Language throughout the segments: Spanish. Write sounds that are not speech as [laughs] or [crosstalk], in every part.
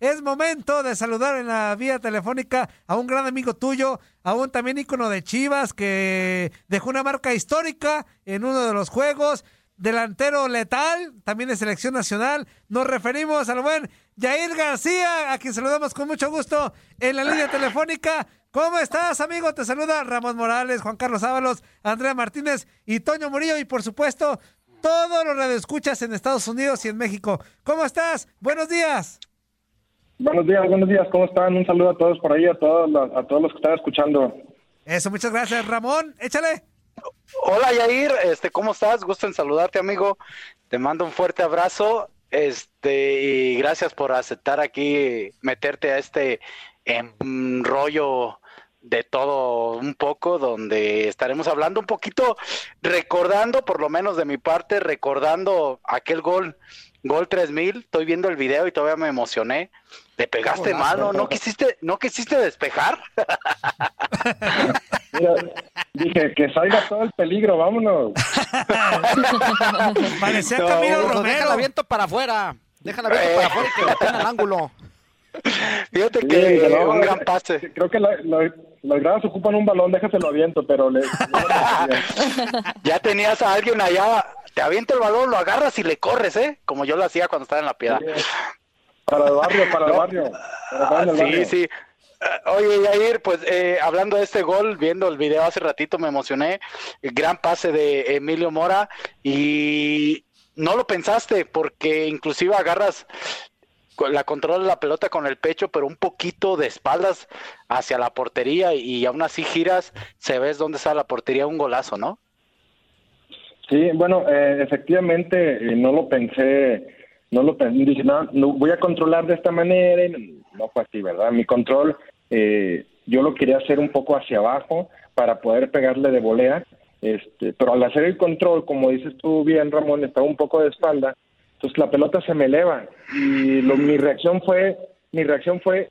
Es momento de saludar en la vía telefónica a un gran amigo tuyo, a un también ícono de Chivas que dejó una marca histórica en uno de los juegos, delantero letal, también de selección nacional. Nos referimos al buen Jair García, a quien saludamos con mucho gusto en la línea telefónica. ¿Cómo estás, amigo? Te saluda Ramón Morales, Juan Carlos Ábalos, Andrea Martínez y Toño Murillo y por supuesto todos los radioescuchas en Estados Unidos y en México. ¿Cómo estás? Buenos días. Buenos días, buenos días, ¿cómo están? Un saludo a todos por ahí, a todos, los- a todos los que están escuchando. Eso, muchas gracias, Ramón. Échale. Hola Yair, este, ¿cómo estás? Gusto en saludarte, amigo. Te mando un fuerte abrazo. Este, y gracias por aceptar aquí meterte a este em, rollo de todo un poco, donde estaremos hablando un poquito, recordando, por lo menos de mi parte, recordando aquel gol, gol 3000. Estoy viendo el video y todavía me emocioné. Le pegaste Golazo. mano, ¿no quisiste, no quisiste despejar? [laughs] Mira, dije que salga todo el peligro, vámonos. [laughs] Parecía No, Camilo Romero. Déjala viento para afuera. Déjala viento para afuera y que la tenga al ángulo. [laughs] Fíjate Sí, que no, un gran eh, pase. Creo que la- la- las gradas ocupan un balón, déjaselo aviento, pero le... Ya tenías a alguien allá, te avienta el balón, lo agarras y le corres, ¿eh? Como yo lo hacía cuando estaba en la piedad. Para el barrio, para el barrio. Para el Sí, barrio. sí. Eh, Oye, Yair, pues eh, hablando de este gol, viendo el video hace ratito me emocioné. El gran pase de Emilio Mora y no lo pensaste porque inclusive agarras la controla la pelota con el pecho, pero un poquito de espaldas hacia la portería y aún así giras, se ves dónde está la portería, un golazo, ¿no? Sí, bueno, eh, efectivamente eh, no lo pensé, no lo pensé, dije, no, voy a controlar de esta manera, y no fue así, ¿verdad? Mi control, eh, yo lo quería hacer un poco hacia abajo para poder pegarle de volea, este, pero al hacer el control, como dices tú bien, Ramón, estaba un poco de espalda, entonces la pelota se me eleva. Y lo, mi reacción fue, mi reacción fue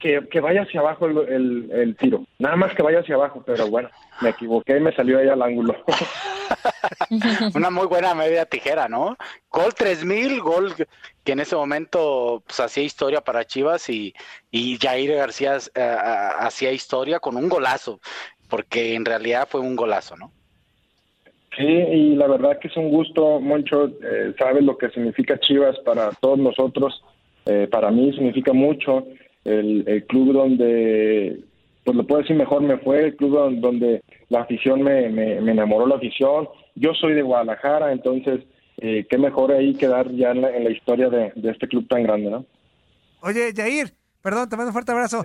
que, que vaya hacia abajo el, el, el tiro, nada más que vaya hacia abajo, pero bueno, me equivoqué y me salió ahí al ángulo. [laughs] Una muy buena media tijera, ¿no? Gol 3000, gol que en ese momento pues, hacía historia para Chivas y, y Jair García eh, hacía historia con un golazo, porque en realidad fue un golazo, ¿no? Sí, y la verdad que es un gusto, Moncho, eh, sabes lo que significa Chivas para todos nosotros, eh, para mí significa mucho, el, el club donde, pues lo puedo decir mejor, me fue, el club don- donde la afición me, me, me enamoró la afición, yo soy de Guadalajara, entonces, eh, qué mejor ahí quedar ya en la, en la historia de, de este club tan grande, ¿no? Oye, Jair, perdón, te mando un fuerte abrazo.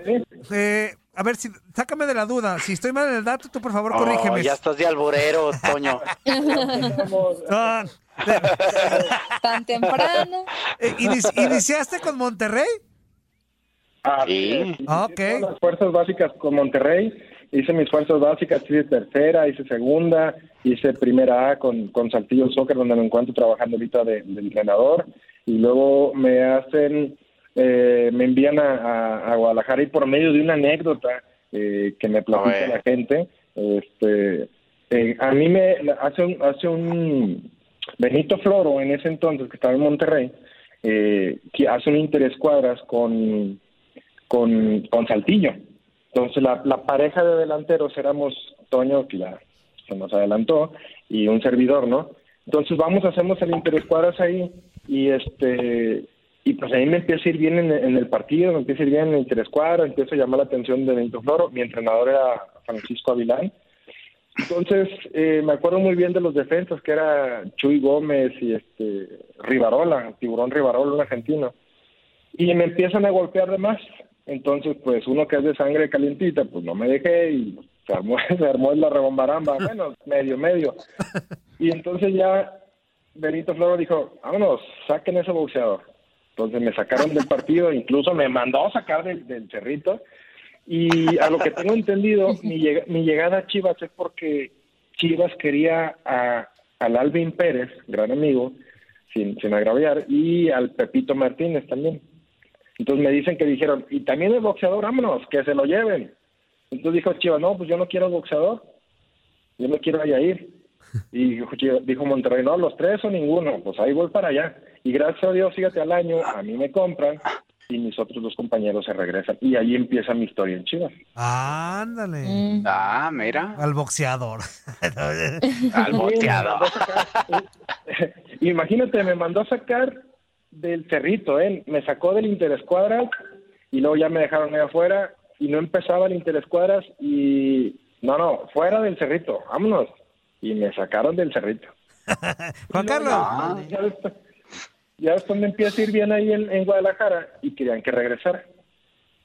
Eh, a ver, si, sácame de la duda. Si estoy mal en el dato, tú por favor Oh, corrígeme. ya estás de alborero, Toño. [laughs] Tan temprano. Eh, inici- ¿Iniciaste con Monterrey? Ah, Sí. Ah, Hice ok. las fuerzas básicas con Monterrey, hice mis fuerzas básicas, hice tercera, hice segunda, hice primera A con, con Saltillo Soccer, donde me encuentro trabajando ahorita de, de entrenador, y luego me hacen, eh, me envían a, a- a Guadalajara y por medio de una anécdota eh, que me platica Oye. la gente, este, eh, a mí me hace un, hace un Benito Floro en ese entonces que estaba en Monterrey, eh, que hace un interés cuadras con con, con Saltillo. Entonces la, la pareja de delanteros éramos Toño, que ya se nos adelantó, y un servidor, ¿no? Entonces vamos, hacemos el interescuadras ahí y este y pues ahí me empieza a ir bien en, en el partido, me empieza a ir bien en el interescuadra, empiezo a llamar la atención de Benito Floro, mi entrenador era Francisco Avilán. Entonces eh, me acuerdo muy bien de los defensas que era Chuy Gómez y este Rivarola, Tiburón Rivarola, un argentino y me empiezan a golpear de más. Entonces, pues uno que es de sangre calientita, pues no me dejé y se armó, [laughs] se armó la rebombaramba, bueno, medio, medio. [laughs] Y entonces ya Benito Floro dijo, vámonos, saquen ese boxeador. Entonces me sacaron del partido, incluso me mandó a sacar del, del cerrito. Y a lo que tengo entendido, mi, llega- mi llegada a Chivas es porque Chivas quería a, al Alvin Pérez, gran amigo, sin, sin agraviar, y al Pepito Martínez también. Entonces me dicen que dijeron, y también el boxeador, vámonos, que se lo lleven. Entonces dijo Chivas, no, pues yo no quiero boxeador, yo no quiero a Yair. Y dijo, Monterrey, no, los tres o ninguno, pues ahí voy para allá. Y gracias a Dios, fíjate, al año a mí me compran y mis otros dos compañeros se regresan. Y ahí empieza mi historia en Chivas. Ándale. Mm. Ah, mira. Al boxeador. Al boteado. [laughs] [laughs] Imagínate, me mandó a sacar del cerrito, ¿eh? Me sacó del interescuadras y luego ya me dejaron ahí afuera y no empezaba el interescuadras y... No, no, fuera del cerrito, vámonos. Y me sacaron del cerrito. [laughs] Juan Carlos. Ya, después, ya después me empieza a ir bien ahí en, en Guadalajara y querían que regresara.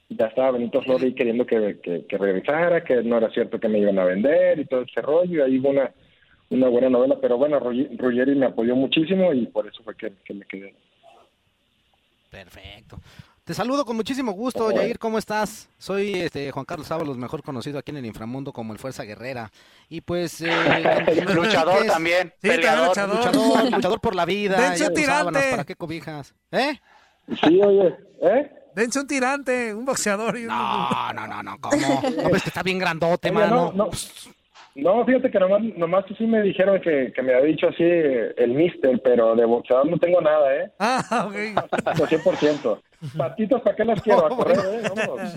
Ya estaba Benito ahí queriendo que, que, que regresara, que no era cierto que me iban a vender y todo ese rollo. Y ahí hubo una, una buena novela, pero bueno, Ruggeri me apoyó muchísimo y por eso fue que, que me quedé. Perfecto. Te saludo con muchísimo gusto, Yair, ¿cómo estás? Soy este Juan Carlos Ábalos, mejor conocido aquí en el inframundo como el Fuerza Guerrera. Y pues... eh, [laughs] Luchador también. Sí, peleador. luchador. Luchador, luchador por la vida. Dense ya un tirante. ¿Para qué cobijas? ¿Eh? Sí, oye, ¿eh? Dense un tirante, un boxeador. y un- No, no, no, no, ¿cómo? [laughs] No, pues que está bien grandote, Oye, mano. no, no, no, fíjate que nomás, nomás sí me dijeron que, que me había dicho así el mister, pero de boxeador no tengo nada, ¿eh? [laughs] Ah, ok. Al 100%. Patitas, ¿para qué las [laughs] quiero? A correr, ¿eh? Vámonos.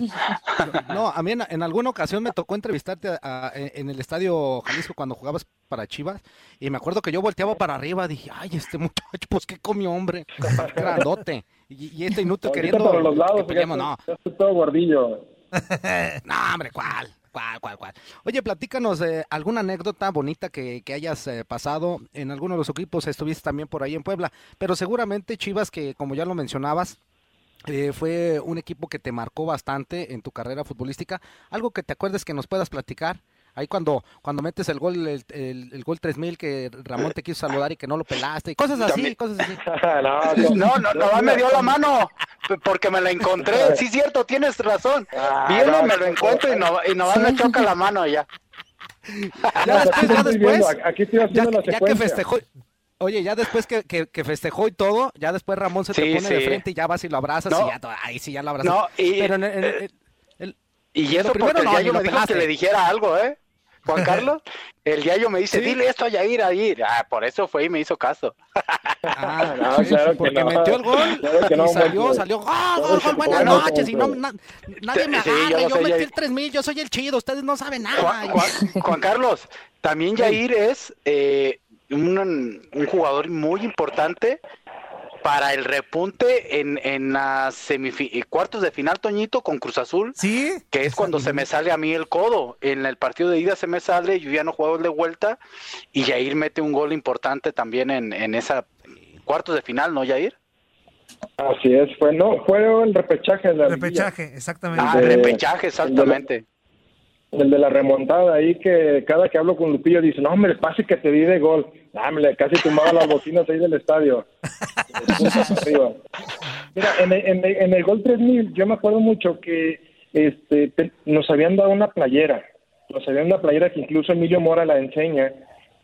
No, a mí en, en alguna ocasión me tocó entrevistarte a- a- en el estadio Jalisco cuando jugabas para Chivas y me acuerdo que yo volteaba para arriba, dije, ay, este muchacho, pues qué comió, hombre, [laughs] grandote. Y, y este inútil Ahorita queriendo por los que lados, no, ya estoy todo gordillo. no, hombre, ¿cuál? Oye, platícanos eh, alguna anécdota bonita que, que hayas eh, pasado en alguno de los equipos, estuviste también por ahí en Puebla, pero seguramente Chivas, que como ya lo mencionabas, eh, fue un equipo que te marcó bastante en tu carrera futbolística. Algo que te acuerdes que nos puedas platicar. Ahí cuando, cuando metes el gol, el, el- el gol 3000 que Ramón te quiso saludar y que no lo pelaste, y cosas así, También- cosas así. [laughs] [laughs] no, No, no, nomás me dio la mano porque me la encontré. [laughs] Sí, cierto, tienes razón. Ah, Viene, no, me lo encuentro y, no, y nomás me choca la mano ya. Ya después, ya después, aquí estoy ya, haciendo la ya que festejó, oye, ya después que, que, que festejó y todo, ya después Ramón se te Sí, pone de sí. frente y ya vas y lo abrazas No. y ya, ahí sí ya lo abrazas. No, y- Pero en el- en el- el- Y eso primero porque no, Yayo ni lo me dijo que le dijera algo, ¿eh? Juan [laughs] Carlos, el Yayo me dice, Sí. dile esto a Yair, a Yair. Ah, por eso fue y me hizo caso. ah, [laughs] No, sí, claro que porque no. metió el gol Claro que y salió, salió, gol, gol, gol, buenas noches, y no, na- nadie me Sí, yo agarra, yo, sé, metí Yair. el 3000, yo soy el chido, ustedes no saben nada. Juan, Juan- [laughs] Juan Carlos, también Yair es eh, un, un jugador muy importante para el repunte en, en las semifi- cuartos de final, Toñito, con Cruz Azul. ¿Sí? que es cuando se me sale a mí el codo. En el partido de ida se me sale, yo ya no juego el de vuelta y Jair mete un gol importante también en, en esa cuartos de final, ¿no, Jair? Así es, fue, no, fue el repechaje. de la. Repechaje, exactamente. Ah, de- repechaje, exactamente. el de la remontada ahí que cada que hablo con Lupillo dice, no, hombre, el pase que te di de gol. Dame, casi tumbaba las bocinas ahí del estadio. Mira, en el, en, el, en el gol 3000 yo me acuerdo mucho que este nos habían dado una playera. Nos habían dado una playera que incluso Emilio Mora la enseña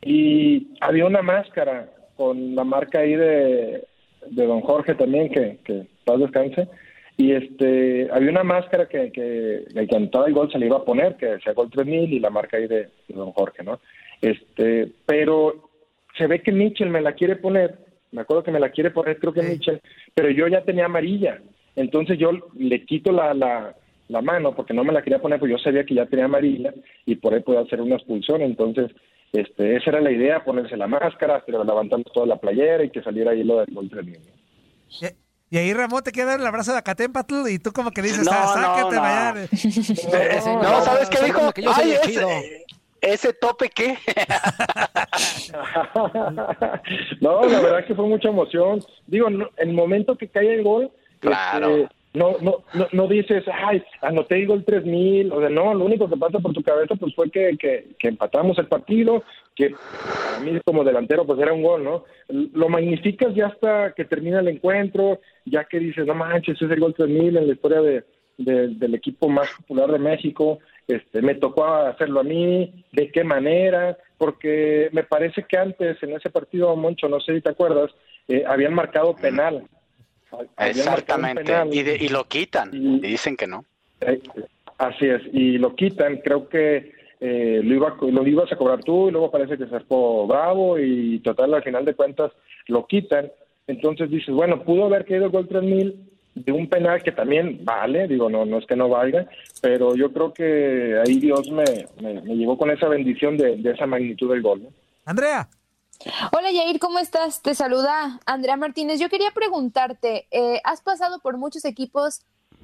y había una máscara con la marca ahí de, de Don Jorge también, que, que paz descanse y este había una máscara que, que el que el gol se le iba a poner, que decía Gol 3000 y la marca ahí de, Don Jorge, ¿no? Este, pero se ve que Mitchell me la quiere poner, me acuerdo que me la quiere poner, creo que Mitchell, pero yo ya tenía amarilla, entonces yo le quito la, la, la mano porque no me la quería poner, pues yo sabía que ya tenía amarilla y por ahí podía hacer una expulsión, entonces este, esa era la idea, ponerse la máscara, pero levantando toda la playera y que saliera ahí lo del Gol 3000. Y ahí Ramón te quiere dar el abrazo de Acatempatl y tú como que dices, no, ah, sácate, no, no. [laughs] no, ¿sabes qué dijo? Ay, ese, ese tope qué? [laughs] no, la verdad que fue mucha emoción. Digo, en el momento que cae el gol, claro. Este, no, no, no, no dices, ay, anoté el gol 3000, o sea, no, lo único que pasa por tu cabeza pues fue que, que, que empatamos el partido, que a mí como delantero pues era un gol, ¿no? Lo magnificas ya hasta que termina el encuentro, ya que dices, no manches, es el gol 3000 en la historia de, del equipo más popular de México, este, me tocó hacerlo a mí, de qué manera, porque me parece que antes en ese partido, Moncho, no sé si te acuerdas, eh, habían marcado penal. Exactamente, y, y, lo quitan, y, dicen que no. Eh, así es, y lo quitan, creo que eh, lo, iba, lo ibas a cobrar tú y luego parece que se fue bravo y total al final de cuentas lo quitan. Entonces dices, bueno, pudo haber caído el gol 3000 de un penal que también vale, digo, no no es que no valga, pero yo creo que ahí Dios me, me, llevó con esa bendición de, de esa magnitud del gol. Andrea. Hola Yair, ¿cómo estás? Te saluda Andrea Martínez. Yo quería preguntarte, eh, has pasado por muchos equipos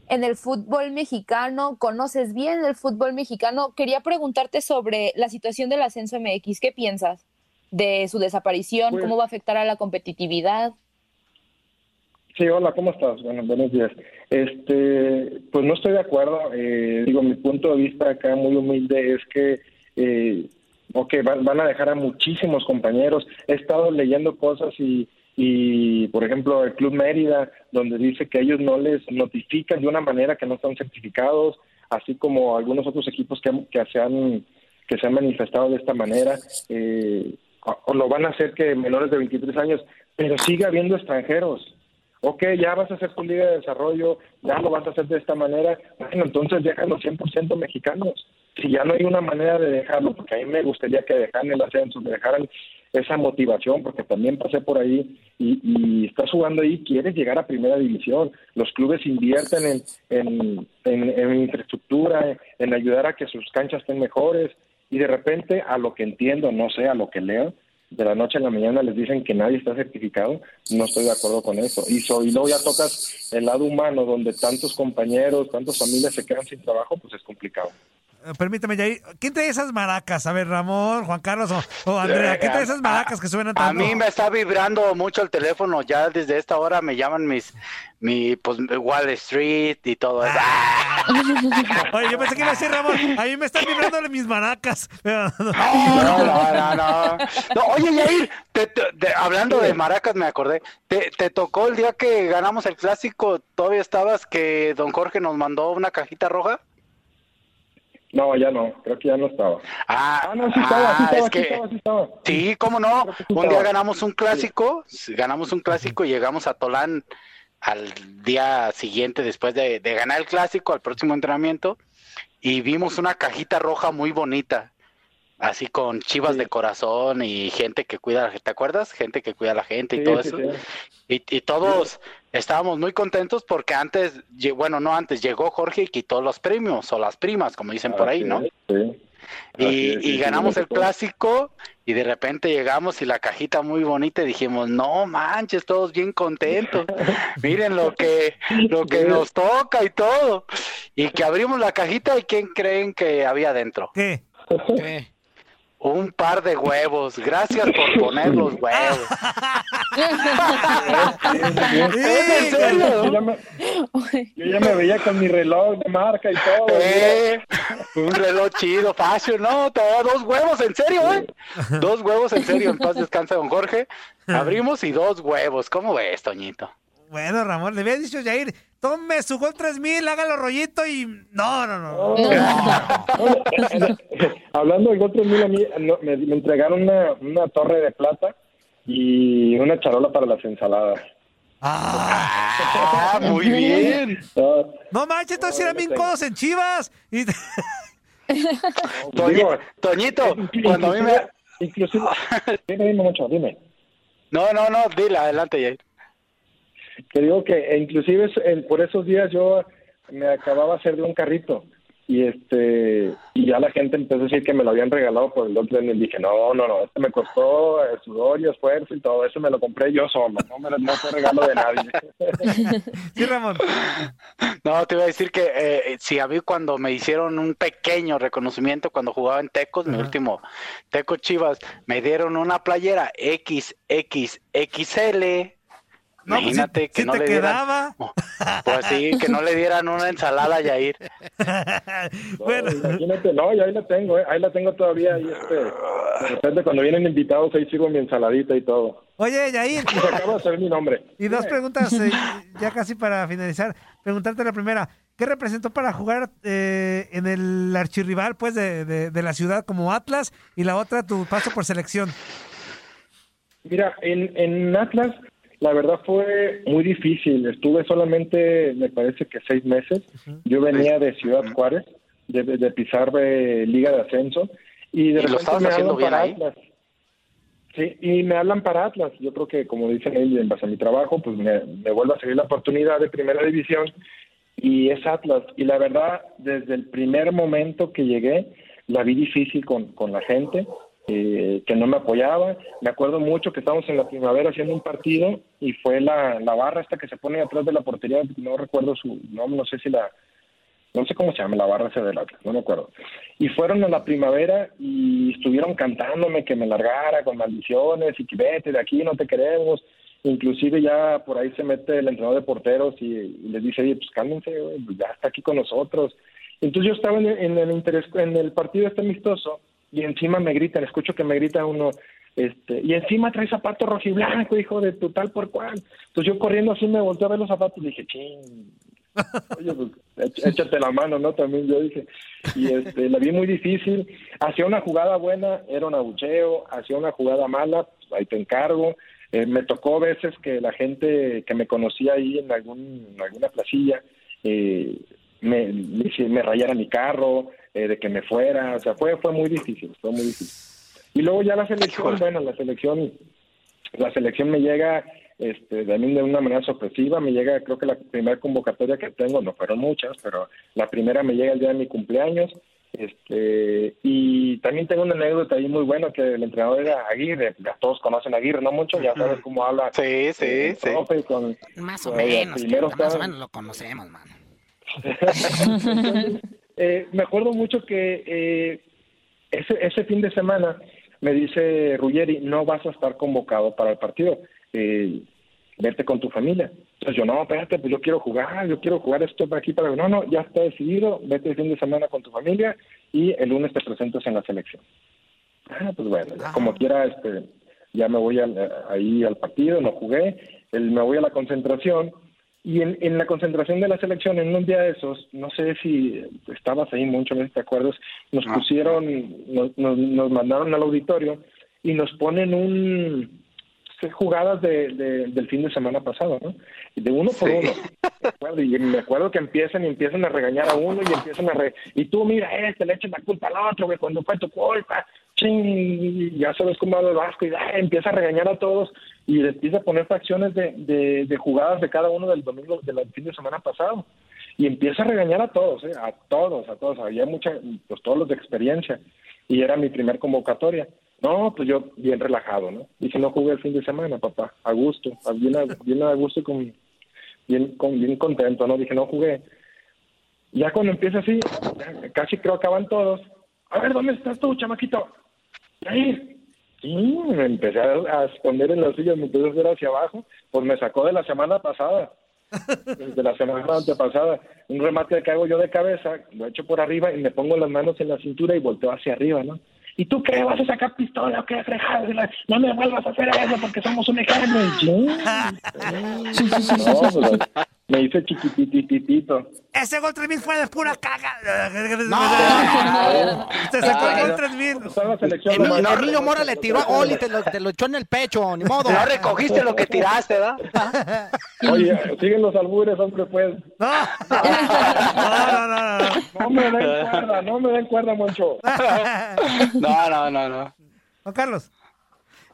en el fútbol mexicano, conoces bien el fútbol mexicano. Quería preguntarte sobre la situación del ascenso MX. ¿Qué piensas de su desaparición? Pues ¿Cómo va a afectar a la competitividad? Sí, hola, ¿cómo estás? Bueno, buenos días. Este, pues no estoy de acuerdo. Eh, digo, mi punto de vista acá muy humilde es que, eh, ok, van, van a dejar a muchísimos compañeros. He estado leyendo cosas y y por ejemplo el Club Mérida, donde dice que ellos no les notifican de una manera que no están certificados, así como algunos otros equipos que, que se han que se han manifestado de esta manera, eh, o lo van a hacer que menores de 23 años, pero sigue habiendo extranjeros. Ok, ya vas a hacer tu liga de desarrollo, ya lo vas a hacer de esta manera, bueno, entonces déjalo 100% mexicanos. Si ya no hay una manera de dejarlo, porque a mí me gustaría que dejaran el ascenso, dejaran esa motivación, porque también pasé por ahí y, y estás jugando ahí, quieres llegar a primera división. Los clubes invierten en, en, infraestructura, en ayudar a que sus canchas estén mejores y de repente, a lo que entiendo, no sé, a lo que leo, de la noche a la mañana les dicen que nadie está certificado, no estoy de acuerdo con eso. Y, so, y luego ya tocas el lado humano, donde tantos compañeros, tantas familias se quedan sin trabajo, pues es complicado. Eh, permítame, Jair. ¿Quién trae esas maracas? A ver, Ramón, Juan Carlos o, Andrea. ¿Quién trae esas maracas que suenan tanto? A mí me está vibrando mucho el teléfono. Ya desde esta hora me llaman mis, mi, pues, Wall Street y todo eso. Ah. [laughs] Oye, yo pensé que iba a decir Ramón. A mí me están vibrando mis maracas. [laughs] No, no, no, no. no oye, Jair, hablando de maracas, me acordé. ¿Te, ¿Te tocó el día que ganamos el clásico? ¿Todavía estabas que don Jorge nos mandó una cajita roja? No, ya no, creo que ya no estaba. Ah, no, sí estaba, sí estaba, sí, estaba, sí, estaba, sí cómo no. Un día ganamos un clásico, ganamos un clásico y llegamos a Tolán al día siguiente después de, de ganar el clásico, al próximo entrenamiento, y vimos una cajita roja muy bonita así con chivas de corazón y gente que cuida, ¿te acuerdas? Gente que cuida a la gente y todo eso. Y, y, todos estábamos muy contentos porque antes, bueno, no antes, llegó Jorge y quitó los premios o las primas, como dicen por ahí, ¿no? Y, y ganamos el clásico y de repente llegamos y la cajita muy bonita y dijimos, no manches, todos bien contentos, [laughs] miren lo que, lo que nos toca y todo. Y que abrimos la cajita y ¿quién creen que había dentro? ¿Qué? [laughs] ¿Qué? Un par de huevos. Gracias por poner los huevos. [laughs] ¿En serio? Yo ya, me, yo ya me veía con mi reloj de marca y todo. Eh, un reloj chido, fácil, ¿no? Te da dos huevos, en serio, ¿eh? Dos huevos, en serio. En paz descansa, don Jorge. [laughs] Abrimos y dos huevos. ¿Cómo ves, Toñito? Bueno, Ramón, le había dicho Jair, tome su gol 3000, hágalo rollito y. No, no, no. [laughs] Hablando del gol 3000, a mí no, me, me entregaron una, una torre de plata y una charola para las ensaladas. Ah, muy [laughs] bien. Ah, No manches, entonces eran bien codos en Chivas. Y... [laughs] Toñi- digo, Toñito, cuando a mí me... Inclusive, dime, dime mucho, dime. No, no, no, dile, adelante, Jair. Que digo que e inclusive por esos días yo me acababa de hacer de un carrito y este y ya la gente empezó a decir que me lo habían regalado por el otro y dije no no no este me costó eh, sudor y esfuerzo y todo eso me lo compré yo solo no me lo- no fue regalo de nadie [laughs] Sí, Ramón. No, te iba a decir que eh, si a mí cuando me hicieron un pequeño reconocimiento cuando jugaba en Tecos, mi último Teco Chivas, me dieron una playera XXXL. No, pues, Imagínate si- que si no te le dieran, quedaba. [laughs] pues sí, que no le dieran una ensalada a Yair. [laughs] bueno, No, imagínate no y ahí la tengo eh, ahí la tengo todavía ahí este de repente cuando vienen invitados ahí sigo mi ensaladita y todo oye, Jair, y se acaba de hacer mi nombre y dos preguntas eh, [laughs] ya casi para finalizar. Preguntarte la primera, ¿qué representó para jugar eh, en el archirrival pues de, de, de la ciudad como Atlas? Y la otra, tu paso por selección. Mira, en, en Atlas la verdad fue muy difícil. Estuve solamente, me parece que seis meses. Yo venía de Ciudad Juárez, de, de- de pisar de Liga de Ascenso. Y de ¿Y lo repente estabas me haciendo hablan bien para ahí? Atlas. Sí, y me hablan para Atlas. Yo creo que, como dicen ellos, en base a mi trabajo, pues me, me vuelve a salir la oportunidad de primera división y es Atlas. Y la verdad, desde el primer momento que llegué, la vi difícil con, con la gente, eh, que no me apoyaba. Me acuerdo mucho que estábamos en la primavera haciendo un partido y fue la, la barra esta que se pone atrás de la portería, no recuerdo su nombre, no sé si la, no sé cómo se llama, la barra esa del Atlas, no me acuerdo. Y fueron a la primavera y estuvieron cantándome que me largara con maldiciones y que vete de aquí, no te queremos. Inclusive ya por ahí se mete el entrenador de porteros y, les dice, oye, pues cálmense, pues ya está aquí con nosotros. Entonces yo estaba en en el, interés, en el partido este amistoso y encima me gritan, escucho que me grita uno, este, y encima trae zapato rojiblanco, hijo de tu tal por cual. Entonces yo corriendo así me volteé a ver los zapatos y dije, ching, [laughs] oye, pues éch- échate la mano, ¿no? También yo dije. Y este, la vi muy difícil. Hacía una jugada buena, era un abucheo. Hacía una jugada mala, pues, ahí te encargo. Eh, me tocó veces que la gente que me conocía ahí en, algún, en alguna placilla eh, me, me, rayara mi carro, eh, de que me fuera. O sea, fue, fue muy difícil, fue muy difícil. Y luego ya la selección, bueno, la selección la selección me llega este, también de una manera sorpresiva, me llega creo que la primera convocatoria que tengo, no fueron muchas, pero la primera me llega el día de mi cumpleaños, este, y también tengo una anécdota ahí muy buena que el entrenador era Aguirre, ya todos conocen a Aguirre, no mucho, ya sabes cómo habla. Sí, sí, eh, sí. con- Más o con menos, más o menos lo conocemos, mano. Entonces, eh, me acuerdo mucho que eh, ese, ese fin de semana me dice Ruggeri, no vas a estar convocado para el partido, eh, vete con tu familia. Entonces yo, no, espérate, pues yo quiero jugar, yo quiero jugar esto para aquí, para... No, no, ya está decidido, vete el fin de semana con tu familia y el lunes te presentas en la selección. Ah, pues bueno, como quiera, este, ya me voy al- ahí al partido, no jugué, el- me voy a la concentración y en, en la concentración de la selección, en un día de esos, no sé si estabas ahí mucho, no te acuerdas, nos pusieron, nos, nos, nos mandaron al auditorio y nos ponen un sí, jugadas de, de- del fin de semana pasado, ¿no? De uno por Sí. uno. Me acuerdo, y me acuerdo que empiezan y empiezan a regañar a uno y empiezan a re... Y tú, mira, este, le echas la culpa al otro, güey, cuando fue tu culpa. Y ya sabes cómo habla el Vasco y empieza a regañar a todos y empieza a poner fracciones de, de, jugadas de cada uno del domingo, del fin de semana pasado. Y empieza a regañar a todos, ¿eh? a todos, a todos. Había mucha, pues todos los de experiencia. Y era mi primer convocatoria. No, pues yo bien relajado, ¿no? Dije, no jugué el fin de semana, papá, a gusto, bien a, bien a gusto, con, bien, con, bien contento, ¿no? Dije, no jugué. Ya cuando empieza así, casi creo acaban todos. A ver, ¿dónde estás tú, chamaquito? Sí, sí, me empecé a, esconder en la silla, me empecé a hacer hacia abajo, pues me sacó de la semana pasada, [laughs] de la semana antepasada, un remate que hago yo de cabeza, lo echo por arriba y me pongo las manos en la cintura y volteo hacia arriba, ¿no? ¿Y tú qué? ¿Vas a sacar pistola o qué? Frejado? No me vuelvas a hacer eso porque somos un yo, [laughs] no, pues, me hice chiquitititito. Ese gol 3000 fue de pura caga. No. [laughs] Te sacó el gol 3000. Está en la selección, Emilio, lo más- Emilio Mora le tiró a gol y te lo, te lo echó en el pecho, ni modo. No recogiste lo que tiraste, ¿verdad? [laughs] Oye, siguen los albures, hombre, pues. [laughs] No. No, no, no, no. No me den cuerda, no me den cuerda, Moncho. No, no, no, no. Juan Carlos.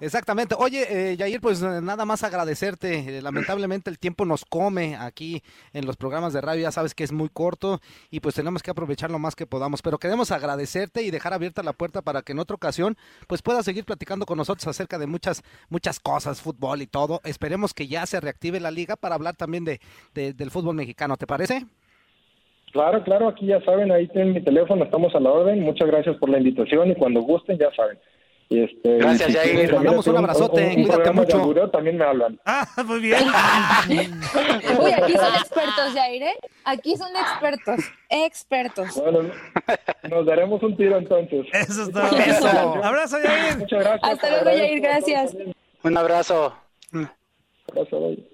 Exactamente. Oye, eh, Yair, pues eh, nada más agradecerte. Eh, lamentablemente el tiempo nos come aquí en los programas de radio, ya sabes que es muy corto y pues tenemos que aprovechar lo más que podamos. Pero queremos agradecerte y dejar abierta la puerta para que en otra ocasión pues puedas seguir platicando con nosotros acerca de muchas muchas cosas, fútbol y todo. Esperemos que ya se reactive la liga para hablar también de, de- del fútbol mexicano. ¿Te parece? Claro, claro, aquí ya saben, ahí tienen mi teléfono, estamos a la orden. Muchas gracias por la invitación y cuando gusten, ya saben. Y este, Gracias, y si Jair. quieren también Mandamos un abrazote, un, un cuídate programa de mucho. también me hablan. Ah, muy bien. [laughs] Uy, aquí son expertos, Jair, ¿eh? Aquí son expertos, expertos. Bueno, nos daremos un tiro entonces. Eso es todo. Eso. Abrazo, Yair. Muchas gracias. Hasta luego, Jair, gracias. Un abrazo. Abrazo, bye.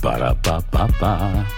Para pa pa pa.